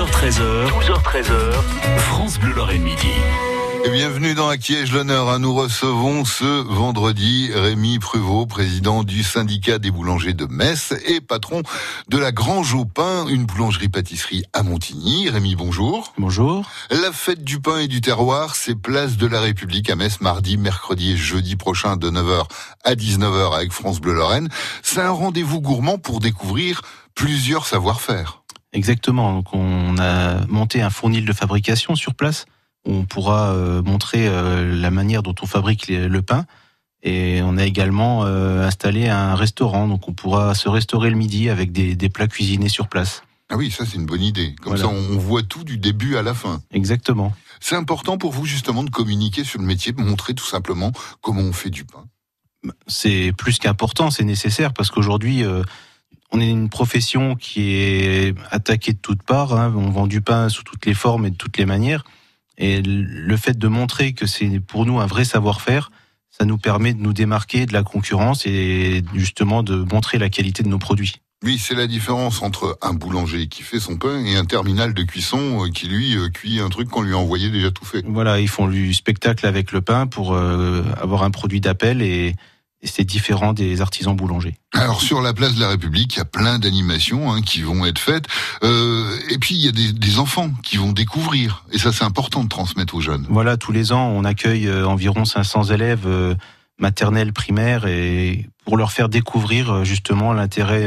12h13h, 12h13h, France Bleu Lorraine Midi. Et bienvenue dans Acquiège l'honneur. Nous recevons ce vendredi Rémi Pruvot, président du syndicat des boulangers de Metz et patron de la Grange au Pain, une boulangerie-pâtisserie à Montigny. Rémi, bonjour. Bonjour. La fête du pain et du terroir, c'est place de la République à Metz, mardi, mercredi et jeudi prochain de 9h à 19h avec France Bleu Lorraine. C'est un rendez-vous gourmand pour découvrir plusieurs savoir-faire. Exactement. Donc on a monté un fournil de fabrication sur place on pourra euh, montrer euh, la manière dont on fabrique le pain. Et on a également euh, installé un restaurant, donc on pourra se restaurer le midi avec des, plats cuisinés sur place. Ah oui, ça c'est une bonne idée. Comme ça, on voit tout du début à la fin. Exactement. C'est important pour vous justement de communiquer sur le métier, de montrer tout simplement comment on fait du pain? C'est plus qu'important, c'est nécessaire parce qu'aujourd'hui, on est une profession qui est attaquée de toutes parts. Hein. On vend du pain sous toutes les formes et de toutes les manières. Et le fait de montrer que c'est pour nous un vrai savoir-faire, ça nous permet de nous démarquer de la concurrence et justement de montrer la qualité de nos produits. Oui, c'est la différence entre un boulanger qui fait son pain et un terminal de cuisson euh, qui lui euh, cuit un truc qu'on lui a envoyé déjà tout fait. Voilà, ils font du spectacle avec le pain pour euh, avoir un produit d'appel et et c'est différent des artisans boulangers. Alors sur la place de la République, il y a plein d'animations hein, qui vont être faites. Euh, et puis il y a des, des, enfants qui vont découvrir. Et ça c'est important de transmettre aux jeunes. Voilà, tous les ans on accueille euh, environ 500 élèves euh, maternels, primaires, et pour leur faire découvrir euh, justement l'intérêt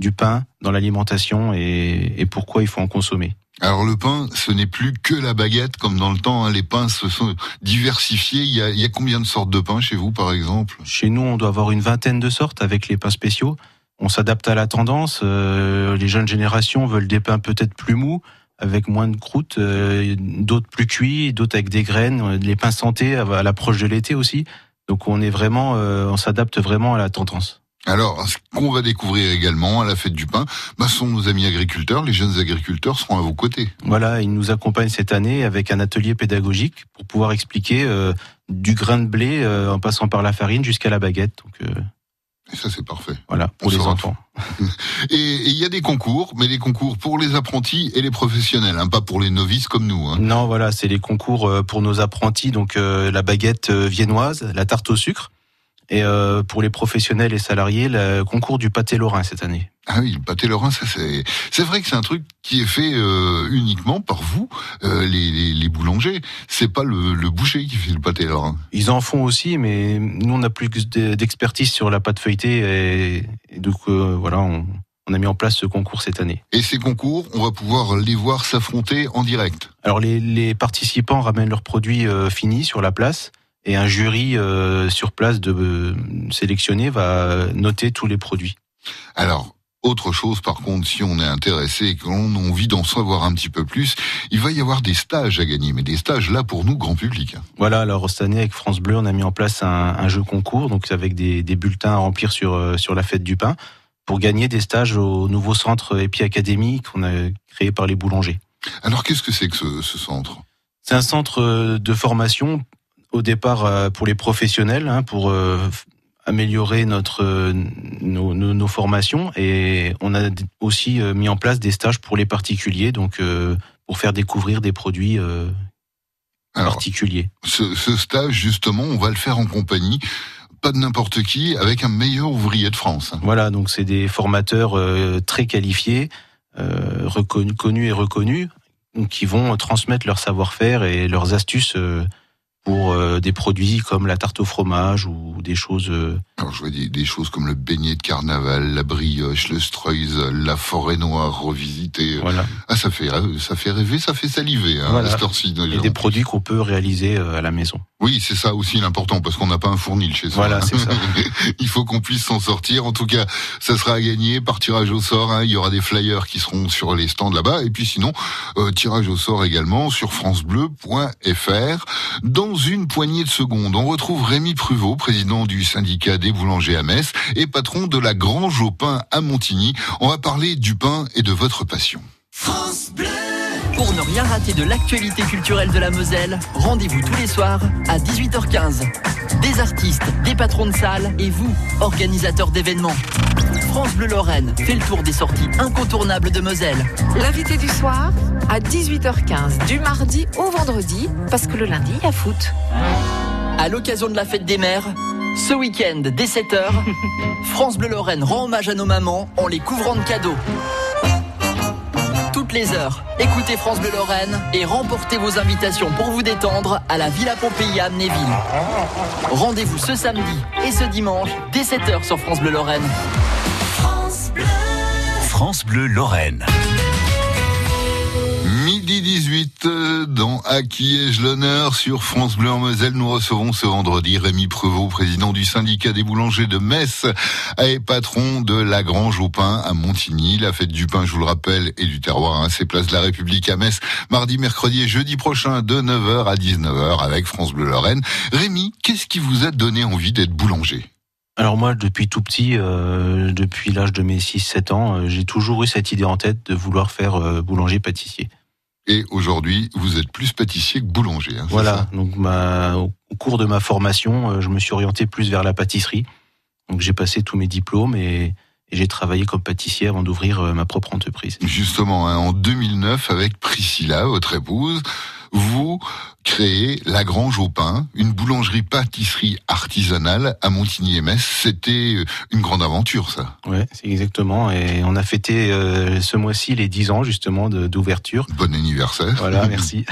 du pain dans l'alimentation et, et pourquoi il faut en consommer. Alors le pain, ce n'est plus que la baguette comme dans le temps. Hein. Les pains se sont diversifiés. Il y, a, il y, a, combien de sortes de pains chez vous, par exemple? Chez nous, on doit avoir une vingtaine de sortes avec les pains spéciaux. On s'adapte à la tendance. Euh, les jeunes générations veulent des pains peut-être plus mous, avec moins de croûte, euh, d'autres plus cuits, d'autres avec des graines. Les pains santé à l'approche de l'été aussi. Donc on est vraiment, euh, on s'adapte vraiment à la tendance. Alors, ce qu'on va découvrir également à la fête du pain, bah, sont nos amis agriculteurs. Les jeunes agriculteurs seront à vos côtés. Voilà, ils nous accompagnent cette année avec un atelier pédagogique pour pouvoir expliquer euh, du grain de blé euh, en passant par la farine jusqu'à la baguette. Donc, euh, et ça, c'est parfait. Voilà, pour les enfants. et il y a des concours, mais les concours pour les apprentis et les professionnels, hein, pas pour les novices comme nous. Hein. Non, voilà, c'est les concours pour nos apprentis, donc la baguette viennoise, la tarte au sucre et euh, pour les professionnels et salariés, le concours du pâté lorrain cette année. Ah oui, le pâté lorrain, ça c'est c'est vrai que c'est un truc qui est fait euh, uniquement par vous, euh, les, les, les, boulangers. C'est pas le, le, boucher qui fait le pâté lorrain. Ils en font aussi, mais nous on a plus d'expertise sur la pâte feuilletée et, et donc voilà, on, on a mis en place ce concours cette année. Et ces concours, on va pouvoir les voir s'affronter en direct. Alors les, les participants ramènent leurs produits euh, finis sur la place et un jury euh, sur place de euh, sélectionner va noter tous les produits. Alors, autre chose, par contre, si on est intéressé et qu'on a envie d'en savoir un petit peu plus, il va y avoir des stages à gagner, mais des stages là pour nous, grand public. Voilà, alors cette année avec France Bleu, on a mis en place un, un jeu concours, donc avec des, des, bulletins à remplir sur, euh, sur la fête du pain, pour gagner des stages au nouveau centre Epi Académie qu'on a créé par les boulangers. Alors qu'est-ce que c'est que ce, ce centre? C'est un centre de formation au départ euh, pour les professionnels, hein, pour euh, améliorer notre euh, nos, nos, formations et on a aussi mis en place des stages pour les particuliers, donc pour faire découvrir des produits particuliers. Ce, ce, stage justement, on va le faire en compagnie. Pas de n'importe qui, avec un meilleur ouvrier de France. Voilà, donc c'est des formateurs très qualifiés, reconnus, connus et reconnus, qui vont transmettre leur savoir-faire et leurs astuces pour euh, des produits comme la tarte au fromage ou des choses. Euh, Alors je vois des, des, choses comme le beignet de carnaval, la brioche, le streusel, la forêt noire revisitée. Voilà. Ah ça fait ça fait rêver, ça fait saliver. Hein, voilà. Et des produits qu'on peut réaliser euh, à la maison. Oui, c'est ça aussi l'important parce qu'on n'a pas un fournil chez soi. Voilà, c'est ça. Il faut qu'on puisse s'en sortir. En tout cas, ça sera à gagner par tirage au sort. Hein. Il y aura des flyers qui seront sur les stands là-bas et puis sinon euh, tirage au sort également sur francebleu.fr. Dans une poignée de secondes, on retrouve Rémi Pruvot, président du syndicat des boulangers à Metz et patron de la Grange au pain à Montigny. On va parler du pain et de votre passion. France Bleu Pour ne rien rater de l'actualité culturelle de la Moselle, rendez-vous tous les soirs à 18h15. Des artistes, des patrons de salle et vous, organisateurs d'événements. France Bleu Lorraine fait le tour des sorties incontournables de Moselle. L'invité du soir, à 18h15, du mardi au vendredi, parce que le lundi, il y a foot. À l'occasion de la fête des mères, ce week-end, dès 7h, France Bleu Lorraine rend hommage à nos mamans en les couvrant de cadeaux. Les heures, écoutez France Bleu Lorraine et remportez vos invitations pour vous détendre à la Villa Pompéi à. Rendez-vous ce samedi et ce dimanche dès 7h sur France Bleu Lorraine. France Bleu Lorraine. Midi 18 euh, dans À qui ai-je l'honneur sur France Bleu en Moselle. Nous recevons ce vendredi Rémi Prevot, président du syndicat des boulangers de Metz et patron de la Grange au pain à Montigny. La fête du pain, je vous le rappelle, et du terroir, hein, c'est place de la République à Metz, mardi, mercredi et jeudi prochain de 9h à 19h avec France Bleu Lorraine. Rémi, qu'est-ce qui vous a donné envie d'être boulanger? Alors moi, depuis tout petit, euh, depuis l'âge de mes 6-7 ans, euh, j'ai toujours eu cette idée en tête de vouloir faire euh, boulanger-pâtissier. Et aujourd'hui, vous êtes plus pâtissier que boulanger. hein, Voilà, ça? Donc ma, au cours de ma formation, je me suis orienté plus vers la pâtisserie. Donc j'ai passé tous mes diplômes et, et j'ai travaillé comme pâtissier avant d'ouvrir ma propre entreprise. Justement, hein, en 2009, avec Priscilla, votre épouse, vous créez La Grange au Pain, une boulangerie-pâtisserie artisanale à Montigny-et-Metz. C'était euh, une grande aventure, ça. Ouais, c'est exactement. Et on a fêté euh, ce mois-ci les 10 ans justement de- d'ouverture. Bon anniversaire. Voilà, merci.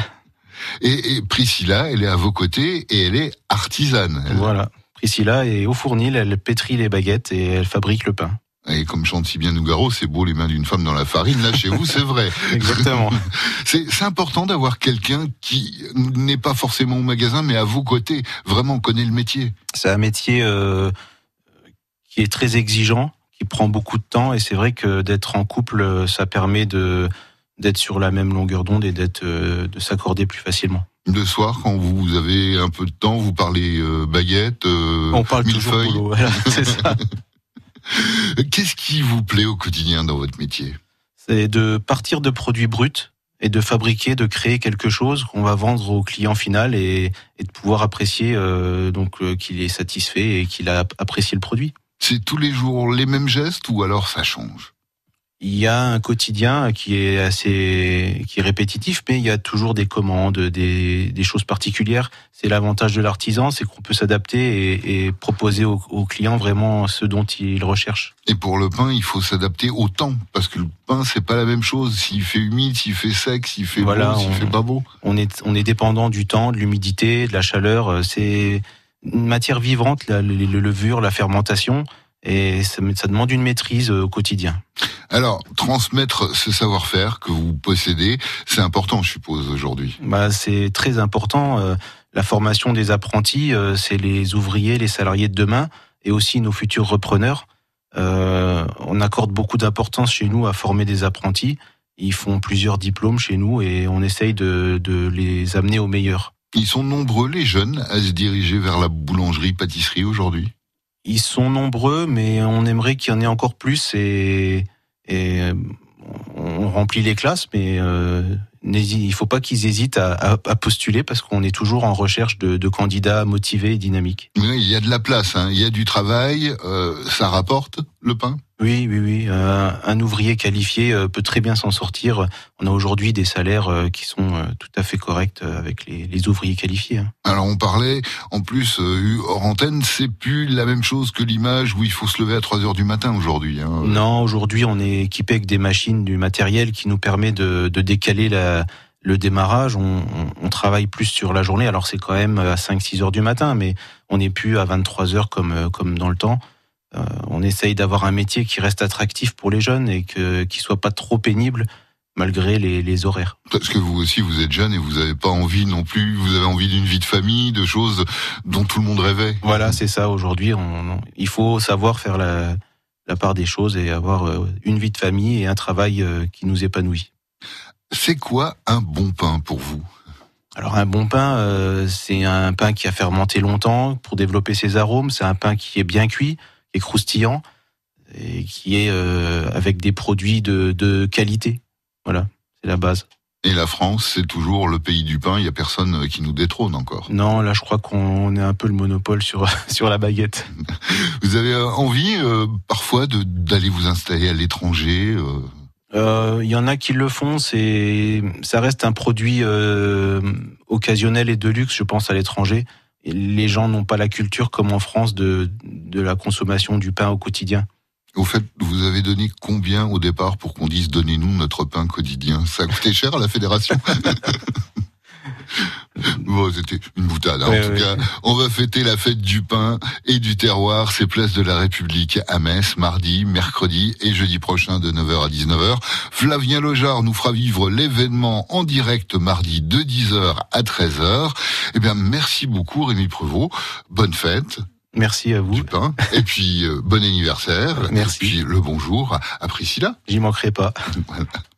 Et, et Priscilla, elle est à vos côtés et elle est artisane. Elle- Voilà. Priscilla est au fournil, elle pétrit les baguettes et elle fabrique le pain. Et comme chante si bien Nougaro, c'est beau les mains d'une femme dans la farine. Là, chez vous, c'est vrai. Exactement. C'est important d'avoir quelqu'un qui n'est pas forcément au magasin, mais à vos côtés, vraiment connaît le métier. C'est un métier euh, qui est très exigeant, qui prend beaucoup de temps et c'est vrai que d'être en couple, euh, ça permet de d'être sur la même longueur d'onde et d'être euh, de s'accorder plus facilement. Le soir, quand vous avez un peu de temps, vous parlez euh, baguette, On parle toujours millefeuille. boulot, voilà, c'est ça. Qu'est-ce qui vous plaît au quotidien dans votre métier? C'est de partir de produits bruts et de fabriquer, de créer quelque chose qu'on va vendre au client final et, et de pouvoir apprécier euh, donc euh, qu'il est satisfait et qu'il a apprécié le produit. C'est tous les jours les mêmes gestes ou alors ça change? Il y a un quotidien qui est assez qui est répétitif, mais il y a toujours des commandes, des, des choses particulières. C'est l'avantage de l'artisan, c'est qu'on peut s'adapter et, et proposer au, au client vraiment ce dont il recherche. Et pour le pain, il faut s'adapter au temps parce que le pain c'est pas la même chose. S'il fait humide, s'il fait sec, s'il fait Voilà, beau, s'il on- fait pas beau. On est on est dépendant du temps, de l'humidité, de la chaleur. euh, C'est une matière vivante, la, le, le levure, la fermentation, et ça, ça demande une maîtrise euh, au quotidien. Alors transmettre ce savoir-faire que vous possédez, c'est important, je suppose aujourd'hui. Bah, c'est très important. euh, La formation des apprentis, euh, c'est les ouvriers, les salariés de demain, et aussi nos futurs repreneurs. Euh, on accorde beaucoup d'importance chez nous à former des apprentis. Ils font plusieurs diplômes chez nous et on essaye de, de les amener au meilleur. Ils sont nombreux les jeunes à se diriger vers la boulangerie-pâtisserie aujourd'hui? Ils sont nombreux, mais on aimerait qu'il y en ait encore plus et, euh, on remplit les classes, mais euh, il faut pas qu'ils hésitent à, postuler parce qu'on est toujours en recherche de, candidats motivés et dynamiques. Il y a de la place, hein. il y a du travail, euh, ça rapporte le pain? Oui, oui, oui. euh, un ouvrier qualifié euh, peut très bien s'en sortir. On a aujourd'hui des salaires euh, qui sont tout à fait corrects avec les, les ouvriers qualifiés. hein. Alors on parlait, en plus, hors antenne, c'est plus la même chose que l'image où il faut se lever à 3 heures du matin aujourd'hui. Hein. Non, aujourd'hui, on est équipé avec des machines, du matériel qui nous permet de, de décaler la, le démarrage. On, on- on travaille plus sur la journée. Alors, c'est quand même à 5-6 heures du matin, mais on n'est plus à 23 heures comme, comme dans le temps. Euh, on essaye d'avoir un métier qui reste attractif pour les jeunes et que, qui soit pas trop pénible malgré les, les horaires. Parce que vous aussi, vous êtes jeune et vous n'avez pas envie non plus, vous avez envie d'une vie de famille, de choses dont tout le monde rêvait. Voilà, c'est ça. Aujourd'hui, il faut savoir faire la, la part des choses et avoir euh, une vie de famille et un travail euh, qui nous épanouit. C'est quoi un bon pain pour vous? Alors un bon pain, euh, c'est un pain qui a fermenté longtemps pour développer ses arômes. C'est un pain qui est bien cuit, est croustillant et qui est euh, avec des produits de, de qualité. Voilà, c'est la base. Et la France, c'est toujours le pays du pain. Il y a personne qui nous détrône encore. Non, là, je crois qu'on est un peu le monopole sur sur la baguette. Vous avez euh, envie euh, parfois d'aller vous installer à l'étranger Euh, Il y en a qui le font. Ça reste un produit occasionnel et de luxe, je pense, à l'étranger. Les gens n'ont pas la culture comme en France de de la consommation du pain au quotidien. Au fait, vous avez donné combien au départ pour qu'on dise donnez-nous notre pain quotidien? Ça a coûté cher à la fédération Bon, c'était une boutade. hein. Ouais, en tout ouais. cas, on va fêter la fête du pain et du terroir. C'est place de la République à Metz, mardi, mercredi et jeudi prochain de 9h à 19h. Flavien Lojar nous fera vivre l'événement en direct mardi de 10h à 13h. Eh bien, merci beaucoup Rémi Prevot. Bonne fête Merci à vous. du pain. Et puis, euh, bon anniversaire. Merci. Et puis, le bonjour à- à Priscilla. J'y manquerai pas.